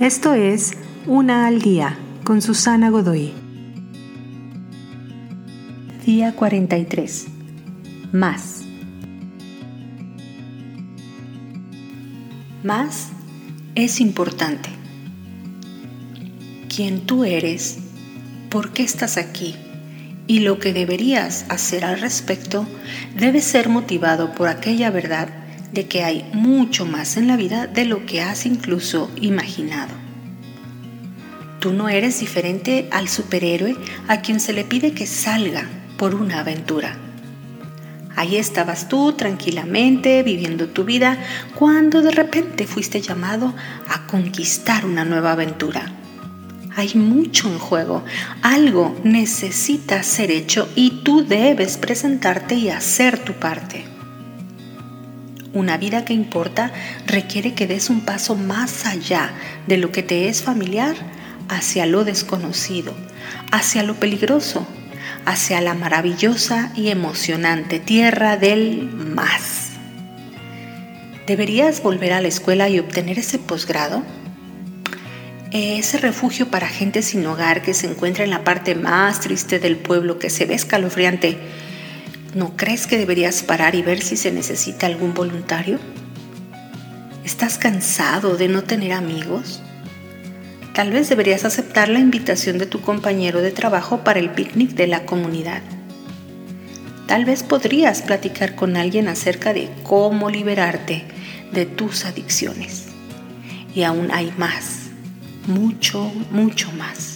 Esto es Una al Día con Susana Godoy. Día 43. Más. Más es importante. Quién tú eres, por qué estás aquí y lo que deberías hacer al respecto debe ser motivado por aquella verdad de que hay mucho más en la vida de lo que has incluso imaginado. Tú no eres diferente al superhéroe a quien se le pide que salga por una aventura. Ahí estabas tú tranquilamente viviendo tu vida cuando de repente fuiste llamado a conquistar una nueva aventura. Hay mucho en juego, algo necesita ser hecho y tú debes presentarte y hacer tu parte. Una vida que importa requiere que des un paso más allá de lo que te es familiar hacia lo desconocido, hacia lo peligroso, hacia la maravillosa y emocionante tierra del más. ¿Deberías volver a la escuela y obtener ese posgrado? Ese refugio para gente sin hogar que se encuentra en la parte más triste del pueblo que se ve escalofriante ¿No crees que deberías parar y ver si se necesita algún voluntario? ¿Estás cansado de no tener amigos? Tal vez deberías aceptar la invitación de tu compañero de trabajo para el picnic de la comunidad. Tal vez podrías platicar con alguien acerca de cómo liberarte de tus adicciones. Y aún hay más, mucho, mucho más.